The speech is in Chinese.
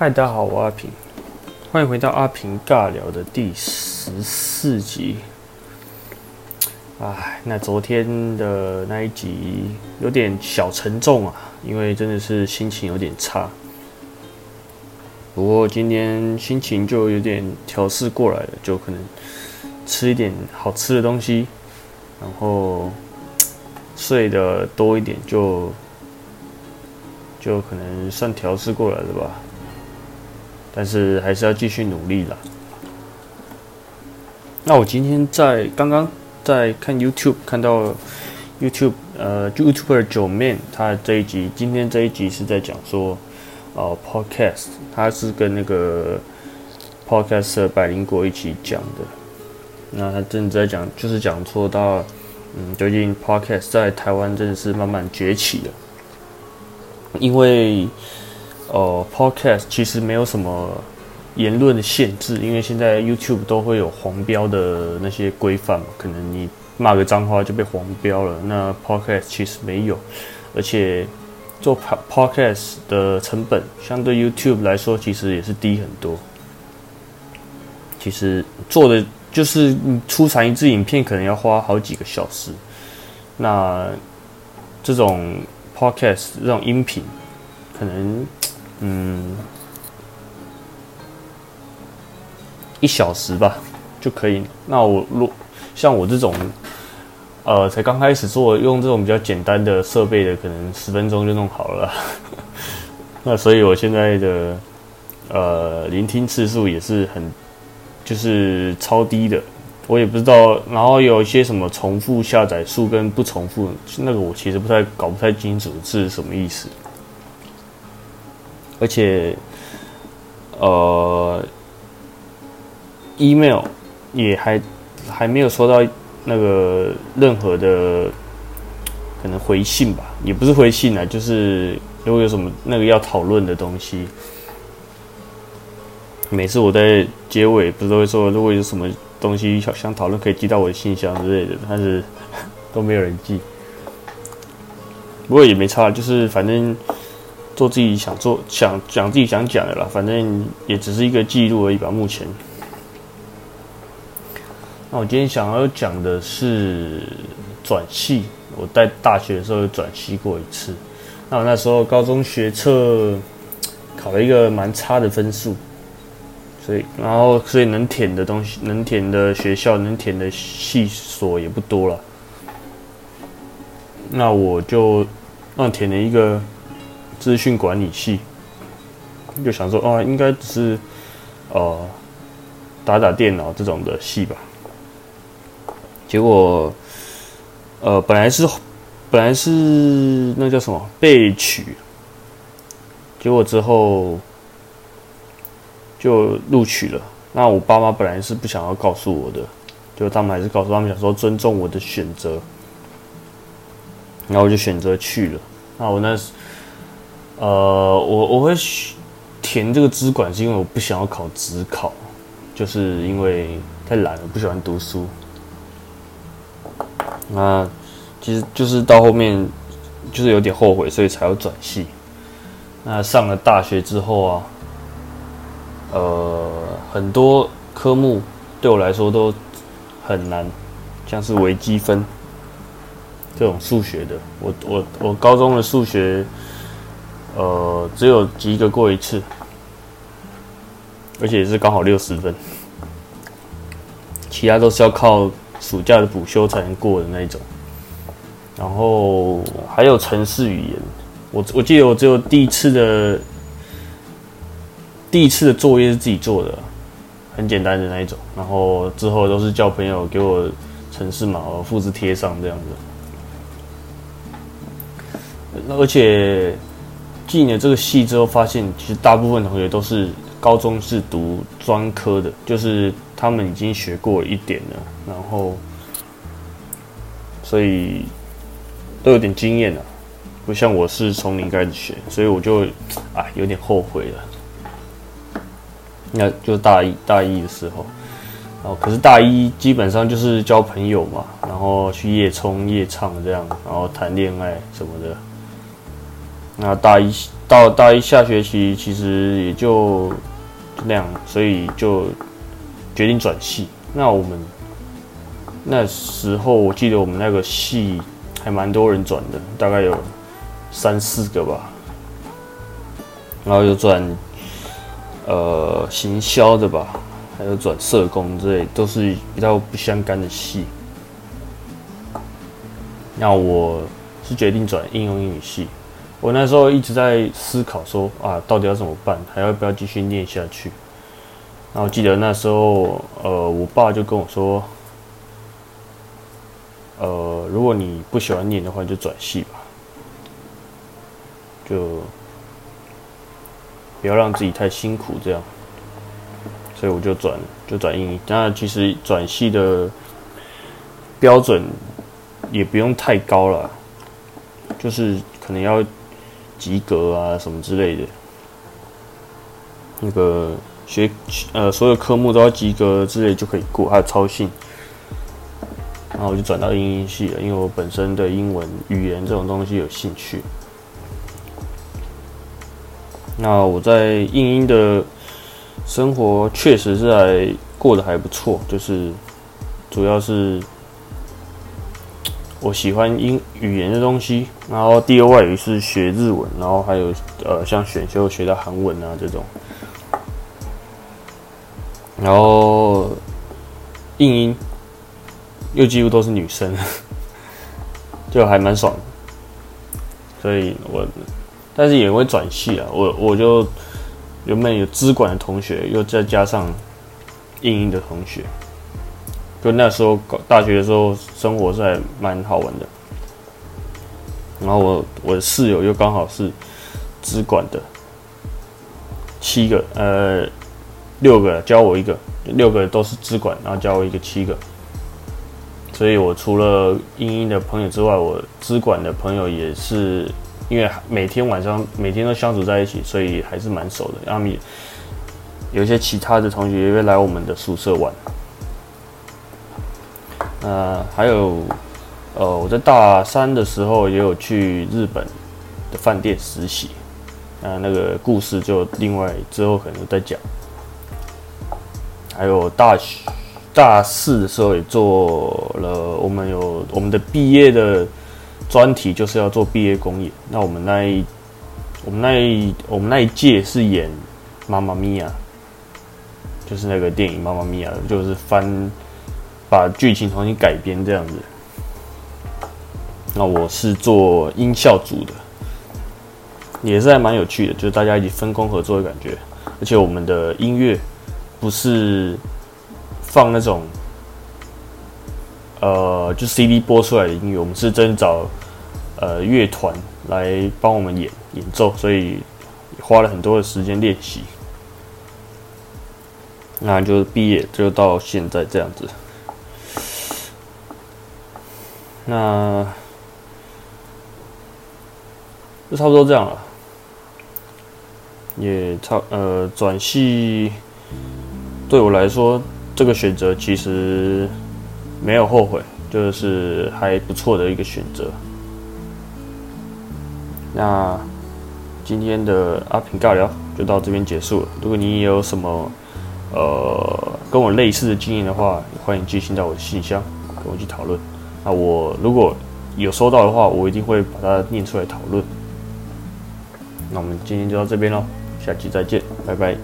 嗨，大家好，我阿平，欢迎回到阿平尬聊的第十四集。哎，那昨天的那一集有点小沉重啊，因为真的是心情有点差。不过今天心情就有点调试过来了，就可能吃一点好吃的东西，然后睡的多一点，就就可能算调试过来了吧。但是还是要继续努力啦。那我今天在刚刚在看 YouTube 看到 YouTube 呃 YouTuber 九面他这一集今天这一集是在讲说呃 Podcast 他是跟那个 Podcast 百灵果一起讲的。那他正在讲就是讲说到嗯最近 Podcast 在台湾真的是慢慢崛起了，因为。哦，Podcast 其实没有什么言论的限制，因为现在 YouTube 都会有黄标的那些规范，可能你骂个脏话就被黄标了。那 Podcast 其实没有，而且做 Podcast 的成本相对 YouTube 来说其实也是低很多。其实做的就是你出产一支影片可能要花好几个小时，那这种 Podcast 这种音频可能。嗯，一小时吧就可以。那我如像我这种，呃，才刚开始做，用这种比较简单的设备的，可能十分钟就弄好了。那所以我现在的呃聆听次数也是很就是超低的，我也不知道。然后有一些什么重复下载数跟不重复，那个我其实不太搞不太清楚是什么意思。而且，呃，email 也还还没有收到那个任何的可能回信吧，也不是回信啊，就是如果有什么那个要讨论的东西，每次我在结尾不是都会说，如果有什么东西想想讨论，可以寄到我的信箱之类的，但是 都没有人寄。不过也没差，就是反正。做自己想做、想讲自己想讲的啦，反正也只是一个记录而已吧。目前，那我今天想要讲的是转系。我在大学的时候转系过一次，那我那时候高中学测考了一个蛮差的分数，所以然后所以能填的东西、能填的学校、能填的系所也不多了。那我就让填了一个。资讯管理系，就想说啊，应该只是呃打打电脑这种的系吧。结果呃本来是本来是那叫什么被取，结果之后就录取了。那我爸妈本来是不想要告诉我的，就他们还是告诉他们想说尊重我的选择，然后我就选择去了。那我那时。呃，我我会填这个资管，是因为我不想要考职考，就是因为太懒了，不喜欢读书。那其实就是到后面就是有点后悔，所以才要转系。那上了大学之后啊，呃，很多科目对我来说都很难，像是微积分这种数学的，我我我高中的数学。呃，只有及格过一次，而且是刚好六十分，其他都是要靠暑假的补修才能过的那一种。然后还有城市语言，我我记得我只有第一次的第一次的作业是自己做的，很简单的那一种。然后之后都是叫朋友给我城市码，复制贴上这样子。那而且。进了这个系之后，发现其实大部分同学都是高中是读专科的，就是他们已经学过一点了，然后所以都有点经验了，不像我是从零开始学，所以我就啊有点后悔了。那就大一大一的时候，然后可是大一基本上就是交朋友嘛，然后去夜冲夜唱这样，然后谈恋爱什么的。那大一到大一下学期，其实也就那样，所以就决定转系。那我们那时候，我记得我们那个系还蛮多人转的，大概有三四个吧。然后又转呃行销的吧，还有转社工之类，都是比较不相干的系。那我是决定转应用英语系。我那时候一直在思考说啊，到底要怎么办，还要不要继续念下去？然后记得那时候，呃，我爸就跟我说，呃，如果你不喜欢念的话，就转系吧，就不要让自己太辛苦这样。所以我就转，就转英语。那其实转系的标准也不用太高了，就是可能要。及格啊，什么之类的，那个学呃所有科目都要及格之类就可以过，还有超信。然后我就转到英音系了，因为我本身的英文语言这种东西有兴趣。那我在英音的生活确实是还过得还不错，就是主要是。我喜欢英语言的东西，然后第二外语是学日文，然后还有呃像选修学到韩文啊这种，然后英音又几乎都是女生，就还蛮爽，所以我但是也会转系啊，我我就原本有资管的同学，又再加上英音的同学。就那时候搞大学的时候，生活是还蛮好玩的。然后我我的室友又刚好是资管的，七个呃六个教我一个，六个都是资管，然后教我一个七个。所以我除了英英的朋友之外，我资管的朋友也是，因为每天晚上每天都相处在一起，所以还是蛮熟的。然后有些其他的同学也会来我们的宿舍玩。呃，还有，呃，我在大三的时候也有去日本的饭店实习，呃，那个故事就另外之后可能再讲。还有大学大四的时候也做了，我们有我们的毕业的专题就是要做毕业公演。那我们那一我们那一我们那一届是演《妈妈咪呀》，就是那个电影《妈妈咪呀》，就是翻。把剧情重新改编这样子，那我是做音效组的，也是还蛮有趣的，就是大家一起分工合作的感觉。而且我们的音乐不是放那种呃，就 CD 播出来的音乐，我们是真找呃乐团来帮我们演演奏，所以花了很多的时间练习。那就毕业就到现在这样子。那就差不多这样了，也差呃转系对我来说，这个选择其实没有后悔，就是还不错的一个选择。那今天的阿平尬聊就到这边结束了。如果你有什么呃跟我类似的经验的话，欢迎寄信到我的信箱，跟我一起讨论。那我如果有收到的话，我一定会把它念出来讨论。那我们今天就到这边喽，下期再见，拜拜。